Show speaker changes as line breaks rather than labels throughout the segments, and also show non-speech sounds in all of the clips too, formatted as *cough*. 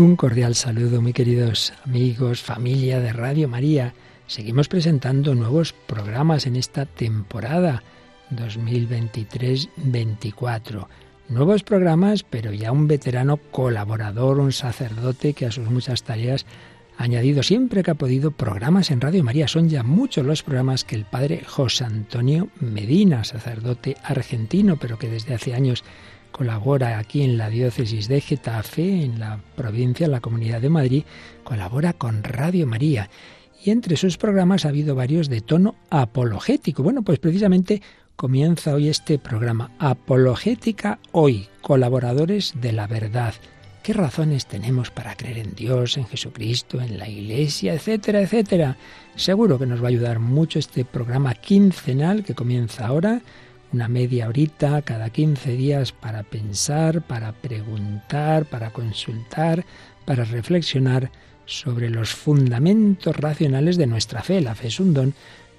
Un cordial saludo, muy queridos amigos, familia de Radio María. Seguimos presentando nuevos programas en esta temporada 2023-24. Nuevos programas, pero ya un veterano colaborador, un sacerdote que a sus muchas tareas ha añadido siempre que ha podido programas en Radio María. Son ya muchos los programas que el padre José Antonio Medina, sacerdote argentino, pero que desde hace años colabora aquí en la diócesis de Getafe, en la provincia, en la Comunidad de Madrid, colabora con Radio María. Y entre sus programas ha habido varios de tono apologético. Bueno, pues precisamente comienza hoy este programa, Apologética Hoy, colaboradores de la verdad. ¿Qué razones tenemos para creer en Dios, en Jesucristo, en la Iglesia, etcétera, etcétera? Seguro que nos va a ayudar mucho este programa quincenal que comienza ahora una media horita cada 15 días para pensar, para preguntar, para consultar, para reflexionar sobre los fundamentos racionales de nuestra fe. La fe es un don,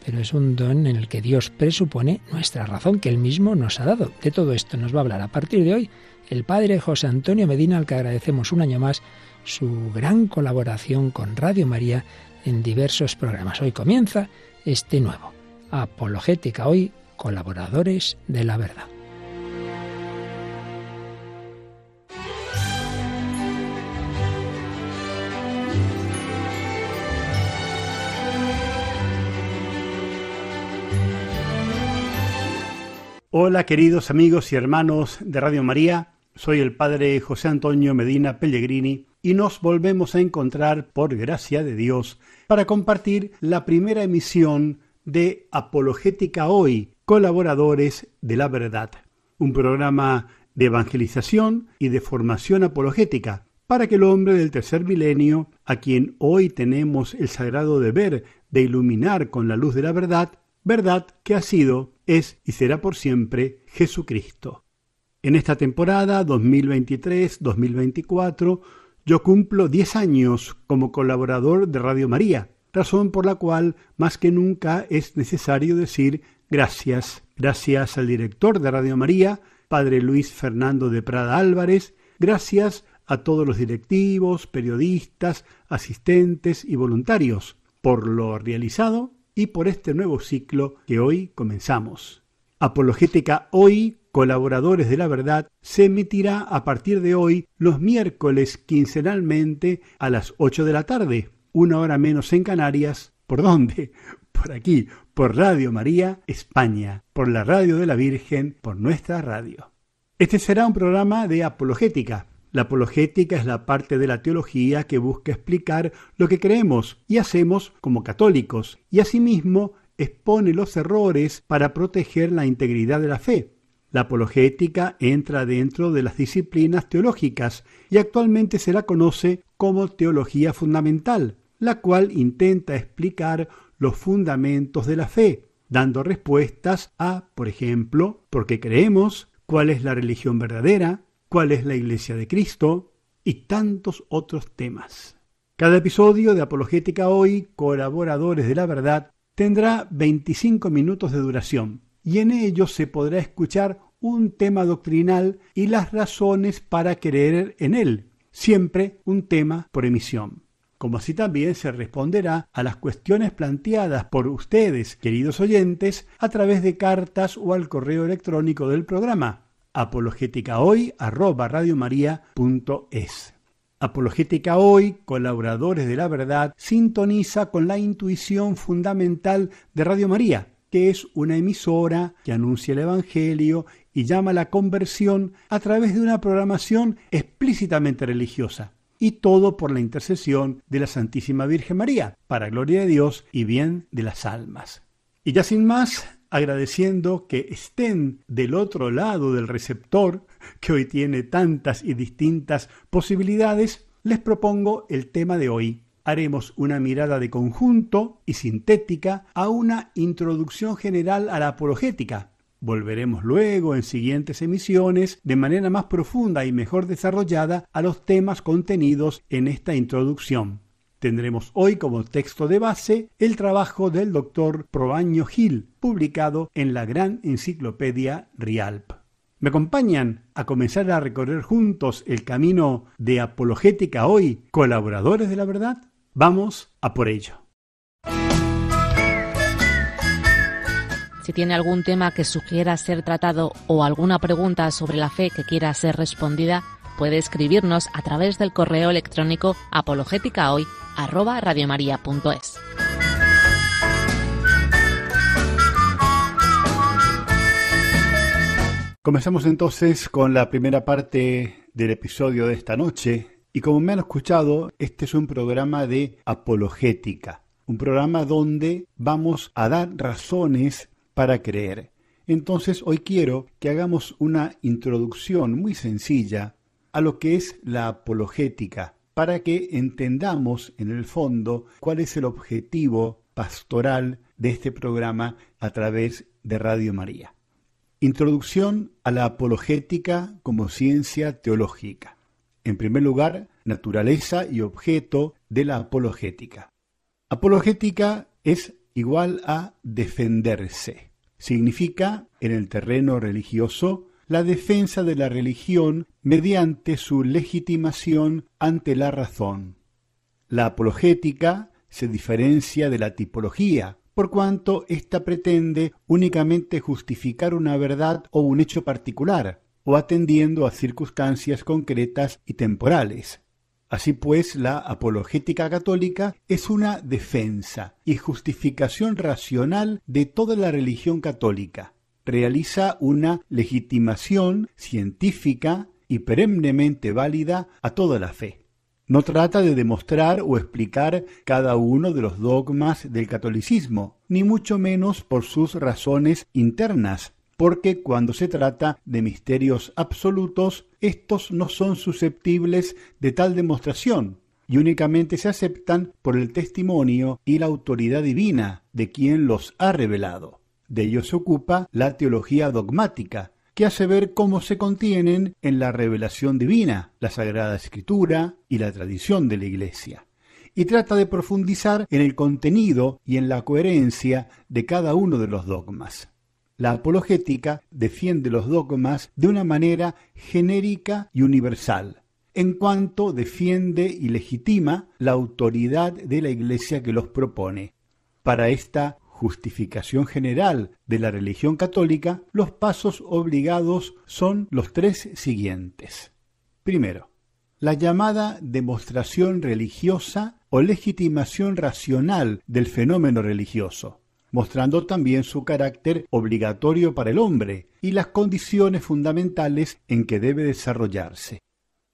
pero es un don en el que Dios presupone nuestra razón que Él mismo nos ha dado. De todo esto nos va a hablar a partir de hoy el Padre José Antonio Medina, al que agradecemos un año más su gran colaboración con Radio María en diversos programas. Hoy comienza este nuevo. Apologética hoy colaboradores de la verdad.
Hola queridos amigos y hermanos de Radio María, soy el Padre José Antonio Medina Pellegrini y nos volvemos a encontrar por gracia de Dios para compartir la primera emisión de Apologética Hoy, colaboradores de la verdad, un programa de evangelización y de formación apologética para que el hombre del tercer milenio, a quien hoy tenemos el sagrado deber de iluminar con la luz de la verdad, verdad que ha sido, es y será por siempre Jesucristo. En esta temporada 2023-2024 yo cumplo 10 años como colaborador de Radio María, razón por la cual más que nunca es necesario decir Gracias, gracias al director de Radio María, Padre Luis Fernando de Prada Álvarez, gracias a todos los directivos, periodistas, asistentes y voluntarios por lo realizado y por este nuevo ciclo que hoy comenzamos. Apologética Hoy, colaboradores de la verdad, se emitirá a partir de hoy los miércoles quincenalmente a las 8 de la tarde, una hora menos en Canarias. ¿Por dónde? *laughs* Por aquí, por Radio María España, por la Radio de la Virgen, por nuestra radio. Este será un programa de apologética. La apologética es la parte de la teología que busca explicar lo que creemos y hacemos como católicos y asimismo expone los errores para proteger la integridad de la fe. La apologética entra dentro de las disciplinas teológicas y actualmente se la conoce como teología fundamental, la cual intenta explicar los fundamentos de la fe, dando respuestas a, por ejemplo, por qué creemos, cuál es la religión verdadera, cuál es la Iglesia de Cristo y tantos otros temas. Cada episodio de Apologética Hoy, Colaboradores de la Verdad, tendrá 25 minutos de duración y en ellos se podrá escuchar un tema doctrinal y las razones para creer en él, siempre un tema por emisión como así también se responderá a las cuestiones planteadas por ustedes, queridos oyentes, a través de cartas o al correo electrónico del programa apologéticahoy@radiomaria.es. Apologética Hoy, colaboradores de la verdad, sintoniza con la intuición fundamental de Radio María, que es una emisora que anuncia el Evangelio y llama a la conversión a través de una programación explícitamente religiosa y todo por la intercesión de la Santísima Virgen María, para gloria de Dios y bien de las almas. Y ya sin más, agradeciendo que estén del otro lado del receptor, que hoy tiene tantas y distintas posibilidades, les propongo el tema de hoy. Haremos una mirada de conjunto y sintética a una introducción general a la apologética, Volveremos luego en siguientes emisiones de manera más profunda y mejor desarrollada a los temas contenidos en esta introducción. Tendremos hoy como texto de base el trabajo del doctor Proaño Gil, publicado en la gran enciclopedia Rialp. ¿Me acompañan a comenzar a recorrer juntos el camino de apologética hoy, colaboradores de la verdad? Vamos a por ello.
Tiene algún tema que sugiera ser tratado o alguna pregunta sobre la fe que quiera ser respondida, puede escribirnos a través del correo electrónico apologéticahoy@radiomaria.es.
Comenzamos entonces con la primera parte del episodio de esta noche y como me han escuchado, este es un programa de apologética, un programa donde vamos a dar razones para creer. Entonces hoy quiero que hagamos una introducción muy sencilla a lo que es la apologética, para que entendamos en el fondo cuál es el objetivo pastoral de este programa a través de Radio María. Introducción a la apologética como ciencia teológica. En primer lugar, naturaleza y objeto de la apologética. Apologética es igual a defenderse. Significa, en el terreno religioso, la defensa de la religión mediante su legitimación ante la razón. La apologética se diferencia de la tipología, por cuanto ésta pretende únicamente justificar una verdad o un hecho particular, o atendiendo a circunstancias concretas y temporales. Así pues, la apologética católica es una defensa y justificación racional de toda la religión católica. Realiza una legitimación científica y perennemente válida a toda la fe. No trata de demostrar o explicar cada uno de los dogmas del catolicismo, ni mucho menos por sus razones internas, porque cuando se trata de misterios absolutos, estos no son susceptibles de tal demostración, y únicamente se aceptan por el testimonio y la autoridad divina de quien los ha revelado. De ello se ocupa la teología dogmática, que hace ver cómo se contienen en la revelación divina, la Sagrada Escritura y la tradición de la Iglesia, y trata de profundizar en el contenido y en la coherencia de cada uno de los dogmas. La apologética defiende los dogmas de una manera genérica y universal, en cuanto defiende y legitima la autoridad de la Iglesia que los propone. Para esta justificación general de la religión católica, los pasos obligados son los tres siguientes. Primero, la llamada demostración religiosa o legitimación racional del fenómeno religioso, mostrando también su carácter obligatorio para el hombre y las condiciones fundamentales en que debe desarrollarse.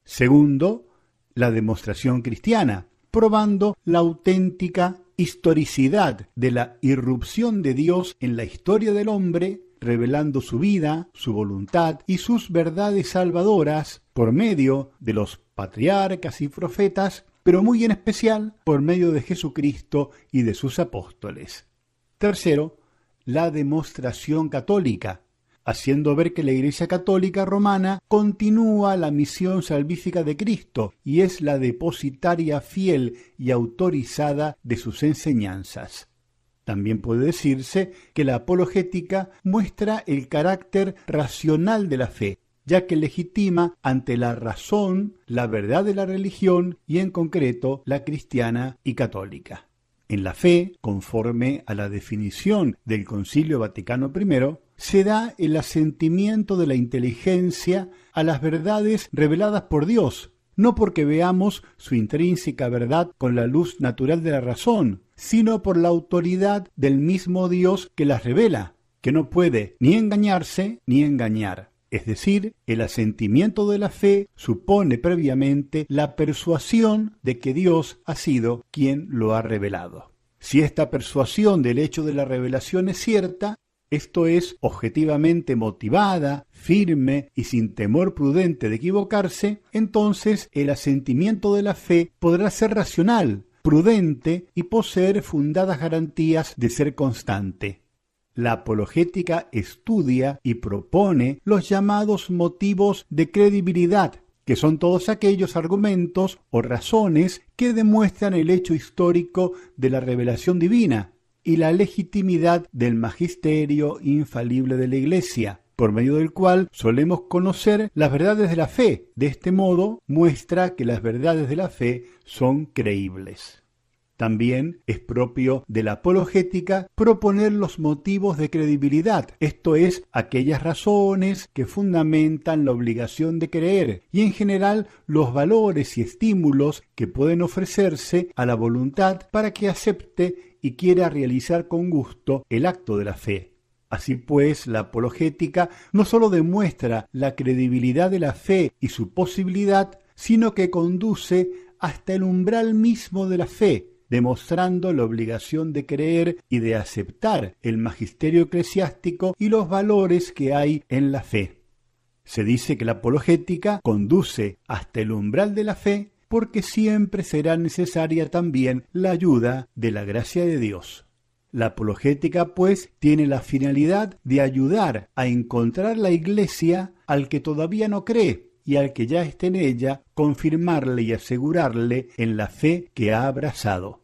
Segundo, la demostración cristiana, probando la auténtica historicidad de la irrupción de Dios en la historia del hombre, revelando su vida, su voluntad y sus verdades salvadoras por medio de los patriarcas y profetas, pero muy en especial por medio de Jesucristo y de sus apóstoles. Tercero, la demostración católica, haciendo ver que la Iglesia Católica Romana continúa la misión salvífica de Cristo y es la depositaria fiel y autorizada de sus enseñanzas. También puede decirse que la apologética muestra el carácter racional de la fe, ya que legitima ante la razón la verdad de la religión y en concreto la cristiana y católica. En la fe, conforme a la definición del Concilio Vaticano I, se da el asentimiento de la inteligencia a las verdades reveladas por Dios, no porque veamos su intrínseca verdad con la luz natural de la razón, sino por la autoridad del mismo Dios que las revela, que no puede ni engañarse ni engañar. Es decir, el asentimiento de la fe supone previamente la persuasión de que Dios ha sido quien lo ha revelado. Si esta persuasión del hecho de la revelación es cierta, esto es objetivamente motivada, firme y sin temor prudente de equivocarse, entonces el asentimiento de la fe podrá ser racional, prudente y poseer fundadas garantías de ser constante. La apologética estudia y propone los llamados motivos de credibilidad, que son todos aquellos argumentos o razones que demuestran el hecho histórico de la revelación divina, y la legitimidad del magisterio infalible de la Iglesia, por medio del cual solemos conocer las verdades de la fe. De este modo muestra que las verdades de la fe son creíbles. También es propio de la apologética proponer los motivos de credibilidad, esto es, aquellas razones que fundamentan la obligación de creer y en general los valores y estímulos que pueden ofrecerse a la voluntad para que acepte y quiera realizar con gusto el acto de la fe. Así pues, la apologética no sólo demuestra la credibilidad de la fe y su posibilidad, sino que conduce hasta el umbral mismo de la fe, demostrando la obligación de creer y de aceptar el magisterio eclesiástico y los valores que hay en la fe. Se dice que la apologética conduce hasta el umbral de la fe porque siempre será necesaria también la ayuda de la gracia de Dios. La apologética, pues, tiene la finalidad de ayudar a encontrar la iglesia al que todavía no cree y al que ya esté en ella, confirmarle y asegurarle en la fe que ha abrazado.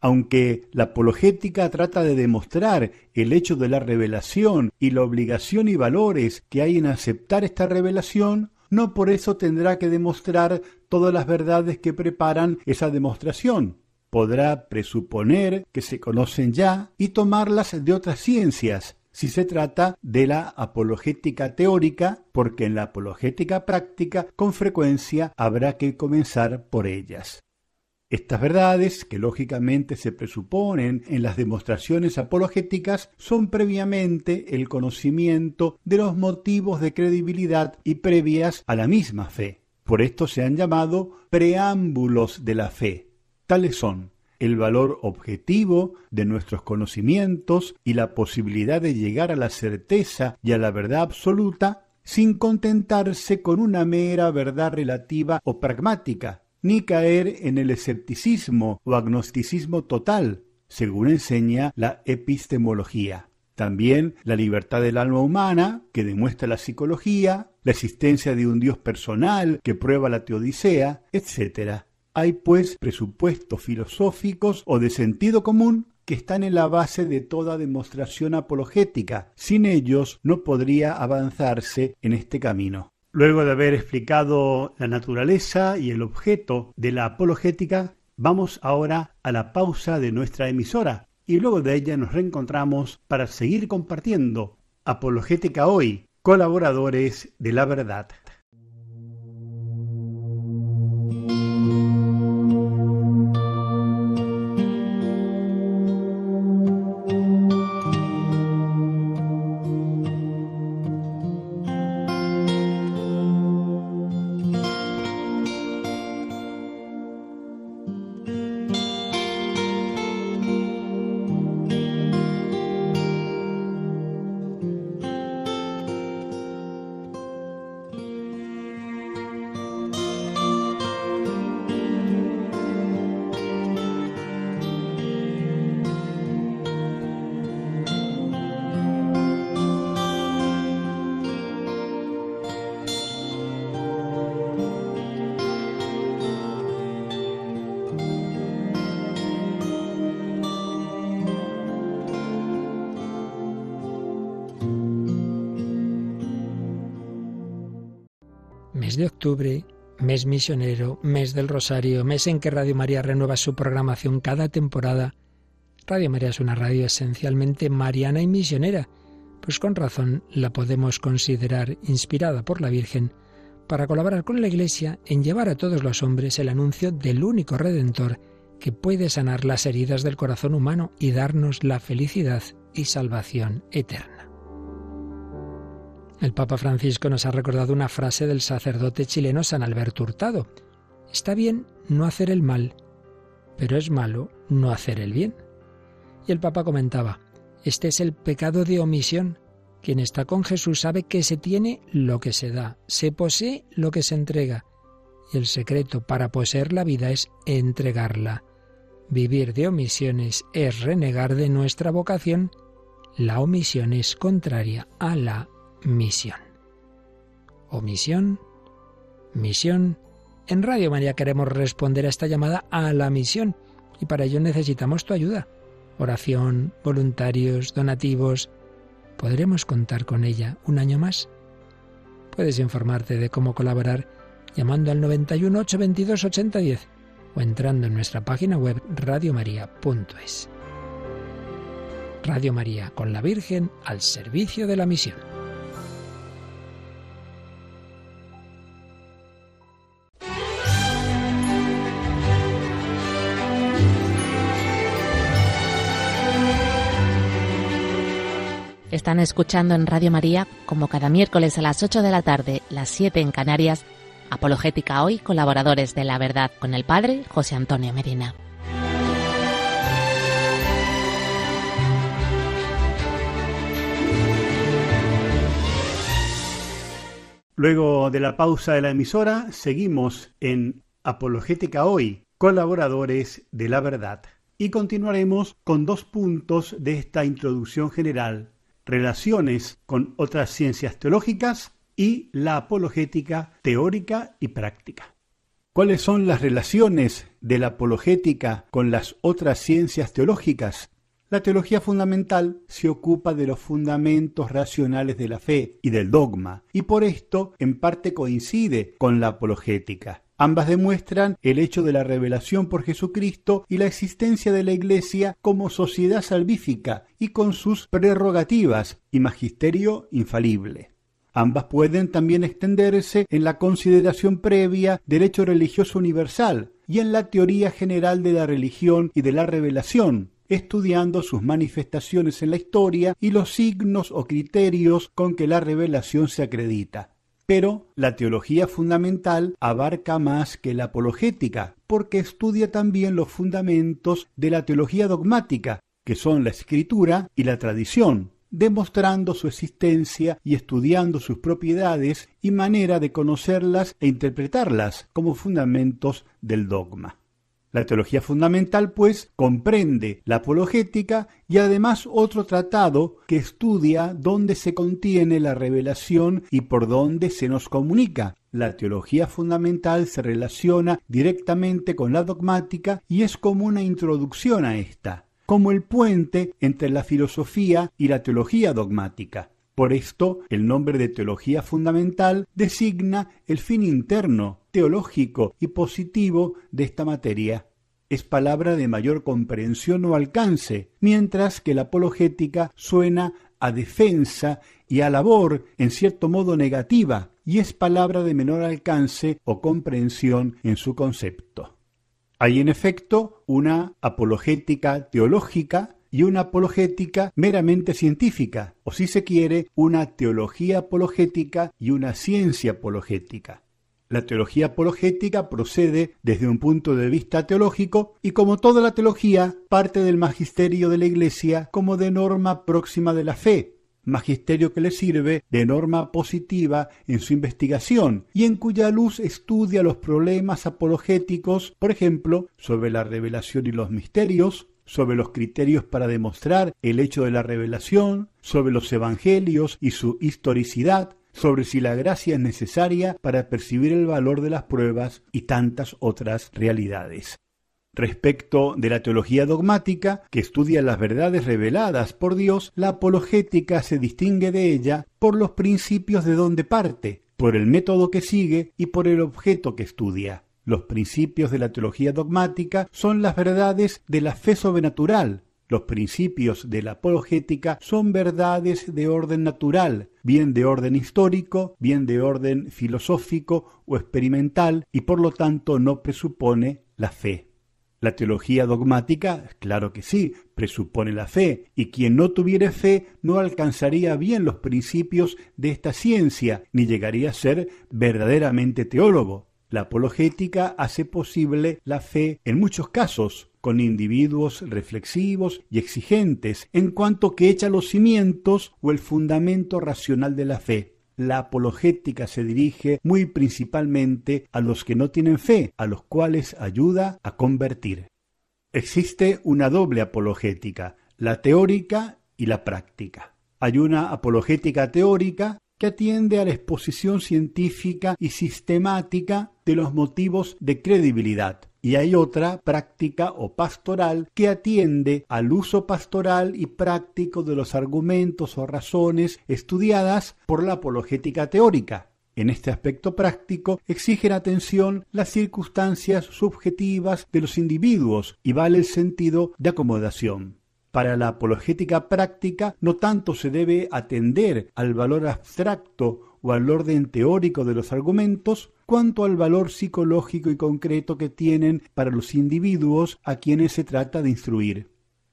Aunque la apologética trata de demostrar el hecho de la revelación y la obligación y valores que hay en aceptar esta revelación, no por eso tendrá que demostrar todas las verdades que preparan esa demostración. Podrá presuponer que se conocen ya y tomarlas de otras ciencias, si se trata de la apologética teórica, porque en la apologética práctica con frecuencia habrá que comenzar por ellas. Estas verdades, que lógicamente se presuponen en las demostraciones apologéticas, son previamente el conocimiento de los motivos de credibilidad y previas a la misma fe. Por esto se han llamado preámbulos de la fe. Tales son el valor objetivo de nuestros conocimientos y la posibilidad de llegar a la certeza y a la verdad absoluta sin contentarse con una mera verdad relativa o pragmática, ni caer en el escepticismo o agnosticismo total, según enseña la epistemología. También la libertad del alma humana, que demuestra la psicología, la existencia de un Dios personal que prueba la teodicea, etc. Hay pues presupuestos filosóficos o de sentido común que están en la base de toda demostración apologética. Sin ellos no podría avanzarse en este camino. Luego de haber explicado la naturaleza y el objeto de la apologética, vamos ahora a la pausa de nuestra emisora y luego de ella nos reencontramos para seguir compartiendo Apologética Hoy, colaboradores de la verdad.
De octubre, mes misionero, mes del Rosario, mes en que Radio María renueva su programación cada temporada. Radio María es una radio esencialmente mariana y misionera, pues con razón la podemos considerar inspirada por la Virgen para colaborar con la Iglesia en llevar a todos los hombres el anuncio del único Redentor que puede sanar las heridas del corazón humano y darnos la felicidad y salvación eterna. El Papa Francisco nos ha recordado una frase del sacerdote chileno San Alberto Hurtado. Está bien no hacer el mal, pero es malo no hacer el bien. Y el Papa comentaba, este es el pecado de omisión. Quien está con Jesús sabe que se tiene lo que se da, se posee lo que se entrega. Y el secreto para poseer la vida es entregarla. Vivir de omisiones es renegar de nuestra vocación. La omisión es contraria a la misión. O misión, misión. En Radio María queremos responder a esta llamada a la misión y para ello necesitamos tu ayuda. Oración, voluntarios, donativos. ¿Podremos contar con ella un año más? Puedes informarte de cómo colaborar llamando al 91 822 8010 o entrando en nuestra página web radiomaria.es. Radio María con la Virgen al servicio de la misión.
Están escuchando en Radio María, como cada miércoles a las 8 de la tarde, las 7 en Canarias, Apologética Hoy, colaboradores de la verdad con el Padre José Antonio Medina.
Luego de la pausa de la emisora, seguimos en Apologética Hoy, colaboradores de la verdad. Y continuaremos con dos puntos de esta introducción general relaciones con otras ciencias teológicas y la apologética teórica y práctica. ¿Cuáles son las relaciones de la apologética con las otras ciencias teológicas? La teología fundamental se ocupa de los fundamentos racionales de la fe y del dogma, y por esto en parte coincide con la apologética. Ambas demuestran el hecho de la revelación por Jesucristo y la existencia de la Iglesia como sociedad salvífica y con sus prerrogativas y magisterio infalible. Ambas pueden también extenderse en la consideración previa del hecho religioso universal y en la teoría general de la religión y de la revelación, estudiando sus manifestaciones en la historia y los signos o criterios con que la revelación se acredita. Pero la teología fundamental abarca más que la apologética, porque estudia también los fundamentos de la teología dogmática, que son la escritura y la tradición, demostrando su existencia y estudiando sus propiedades y manera de conocerlas e interpretarlas como fundamentos del dogma. La teología fundamental, pues, comprende la apologética y además otro tratado que estudia dónde se contiene la revelación y por dónde se nos comunica. La teología fundamental se relaciona directamente con la dogmática y es como una introducción a esta, como el puente entre la filosofía y la teología dogmática. Por esto, el nombre de teología fundamental designa el fin interno, teológico y positivo de esta materia. Es palabra de mayor comprensión o alcance, mientras que la apologética suena a defensa y a labor en cierto modo negativa, y es palabra de menor alcance o comprensión en su concepto. Hay en efecto una apologética teológica y una apologética meramente científica, o si se quiere, una teología apologética y una ciencia apologética. La teología apologética procede desde un punto de vista teológico y como toda la teología parte del magisterio de la Iglesia como de norma próxima de la fe, magisterio que le sirve de norma positiva en su investigación y en cuya luz estudia los problemas apologéticos, por ejemplo, sobre la revelación y los misterios, sobre los criterios para demostrar el hecho de la revelación, sobre los evangelios y su historicidad, sobre si la gracia es necesaria para percibir el valor de las pruebas y tantas otras realidades. Respecto de la teología dogmática, que estudia las verdades reveladas por Dios, la apologética se distingue de ella por los principios de donde parte, por el método que sigue y por el objeto que estudia. Los principios de la teología dogmática son las verdades de la fe sobrenatural. Los principios de la apologética son verdades de orden natural, bien de orden histórico, bien de orden filosófico o experimental, y por lo tanto no presupone la fe. La teología dogmática, claro que sí, presupone la fe, y quien no tuviere fe no alcanzaría bien los principios de esta ciencia, ni llegaría a ser verdaderamente teólogo. La apologética hace posible la fe en muchos casos, con individuos reflexivos y exigentes, en cuanto que echa los cimientos o el fundamento racional de la fe. La apologética se dirige muy principalmente a los que no tienen fe, a los cuales ayuda a convertir. Existe una doble apologética, la teórica y la práctica. Hay una apologética teórica que atiende a la exposición científica y sistemática de los motivos de credibilidad. Y hay otra práctica o pastoral que atiende al uso pastoral y práctico de los argumentos o razones estudiadas por la apologética teórica. En este aspecto práctico exigen atención las circunstancias subjetivas de los individuos y vale el sentido de acomodación. Para la apologética práctica no tanto se debe atender al valor abstracto o al orden teórico de los argumentos, cuanto al valor psicológico y concreto que tienen para los individuos a quienes se trata de instruir.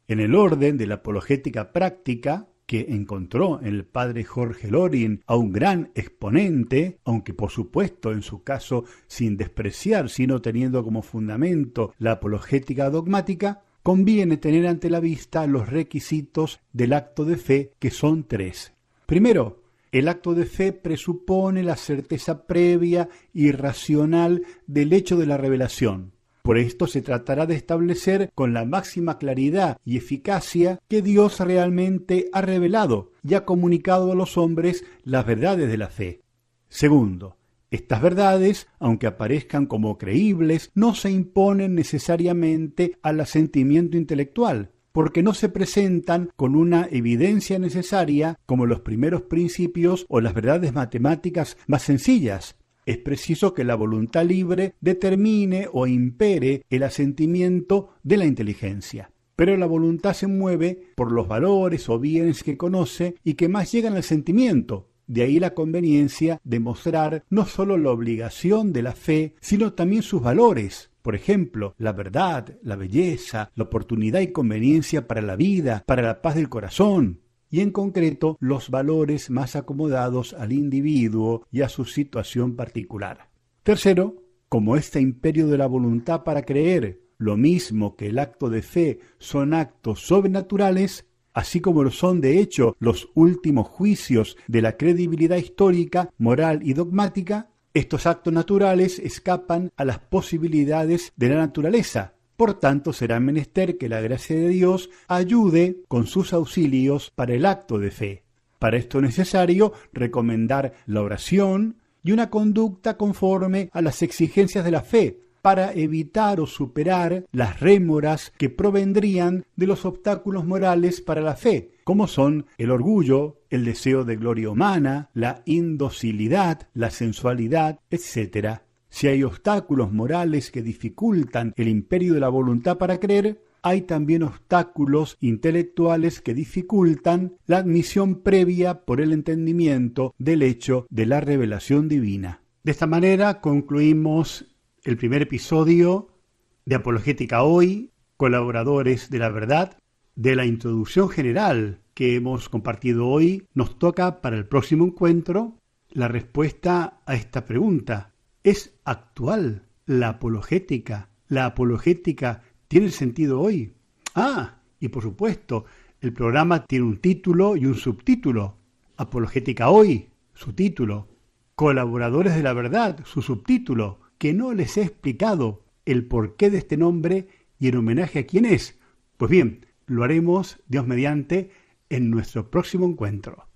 En el orden de la apologética práctica, que encontró en el padre Jorge Lorin a un gran exponente, aunque por supuesto en su caso sin despreciar, sino teniendo como fundamento la apologética dogmática, conviene tener ante la vista los requisitos del acto de fe, que son tres. Primero, el acto de fe presupone la certeza previa y racional del hecho de la revelación. Por esto se tratará de establecer con la máxima claridad y eficacia que Dios realmente ha revelado y ha comunicado a los hombres las verdades de la fe. Segundo, estas verdades, aunque aparezcan como creíbles, no se imponen necesariamente al asentimiento intelectual, porque no se presentan con una evidencia necesaria como los primeros principios o las verdades matemáticas más sencillas. Es preciso que la voluntad libre determine o impere el asentimiento de la inteligencia. Pero la voluntad se mueve por los valores o bienes que conoce y que más llegan al sentimiento, de ahí la conveniencia de mostrar no sólo la obligación de la fe, sino también sus valores, por ejemplo, la verdad, la belleza, la oportunidad y conveniencia para la vida, para la paz del corazón, y en concreto los valores más acomodados al individuo y a su situación particular. Tercero, como este imperio de la voluntad para creer, lo mismo que el acto de fe son actos sobrenaturales, así como lo son de hecho los últimos juicios de la credibilidad histórica, moral y dogmática, estos actos naturales escapan a las posibilidades de la naturaleza. Por tanto, será menester que la gracia de Dios ayude con sus auxilios para el acto de fe. Para esto es necesario recomendar la oración y una conducta conforme a las exigencias de la fe, para evitar o superar las rémoras que provendrían de los obstáculos morales para la fe, como son el orgullo, el deseo de gloria humana, la indocilidad, la sensualidad, etc. Si hay obstáculos morales que dificultan el imperio de la voluntad para creer, hay también obstáculos intelectuales que dificultan la admisión previa por el entendimiento del hecho de la revelación divina. De esta manera concluimos el primer episodio de Apologética Hoy, colaboradores de la verdad, de la introducción general que hemos compartido hoy, nos toca para el próximo encuentro la respuesta a esta pregunta. ¿Es actual la apologética? ¿La apologética tiene sentido hoy? Ah, y por supuesto, el programa tiene un título y un subtítulo. Apologética hoy, su título. Colaboradores de la verdad, su subtítulo que no les he explicado el porqué de este nombre y en homenaje a quién es. Pues bien, lo haremos, Dios mediante, en nuestro próximo encuentro.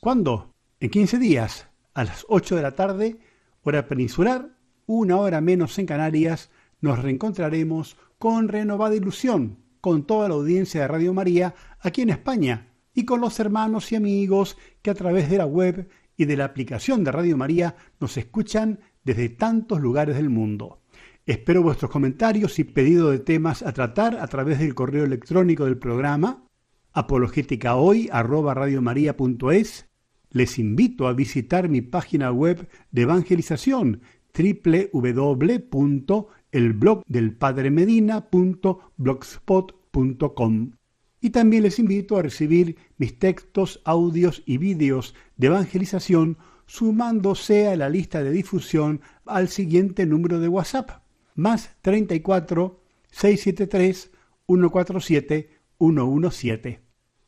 ¿Cuándo? En 15 días, a las 8 de la tarde, hora peninsular, una hora menos en Canarias, nos reencontraremos con renovada ilusión, con toda la audiencia de Radio María aquí en España y con los hermanos y amigos que a través de la web y de la aplicación de Radio María nos escuchan desde tantos lugares del mundo. Espero vuestros comentarios y pedidos de temas a tratar a través del correo electrónico del programa apologéticahoy@radiomaria.es. Les invito a visitar mi página web de evangelización www.elblogdelpadremedina.blogspot.com y también les invito a recibir mis textos, audios y vídeos de evangelización sumándose a la lista de difusión al siguiente número de WhatsApp, más 34 673 147 117.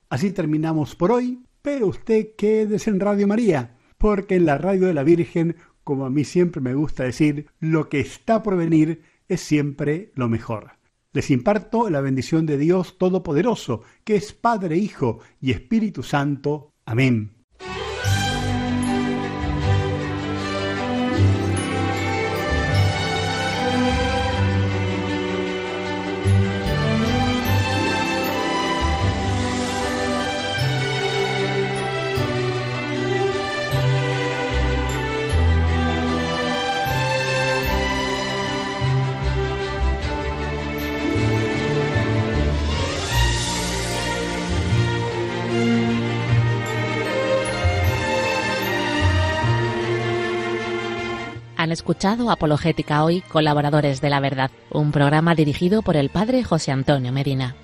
Así terminamos por hoy, pero usted quédese en Radio María, porque en la radio de la Virgen, como a mí siempre me gusta decir, lo que está por venir es siempre lo mejor. Les imparto la bendición de Dios Todopoderoso, que es Padre, Hijo y Espíritu Santo. Amén.
Escuchado Apologética Hoy, colaboradores de la verdad, un programa dirigido por el padre José Antonio Medina.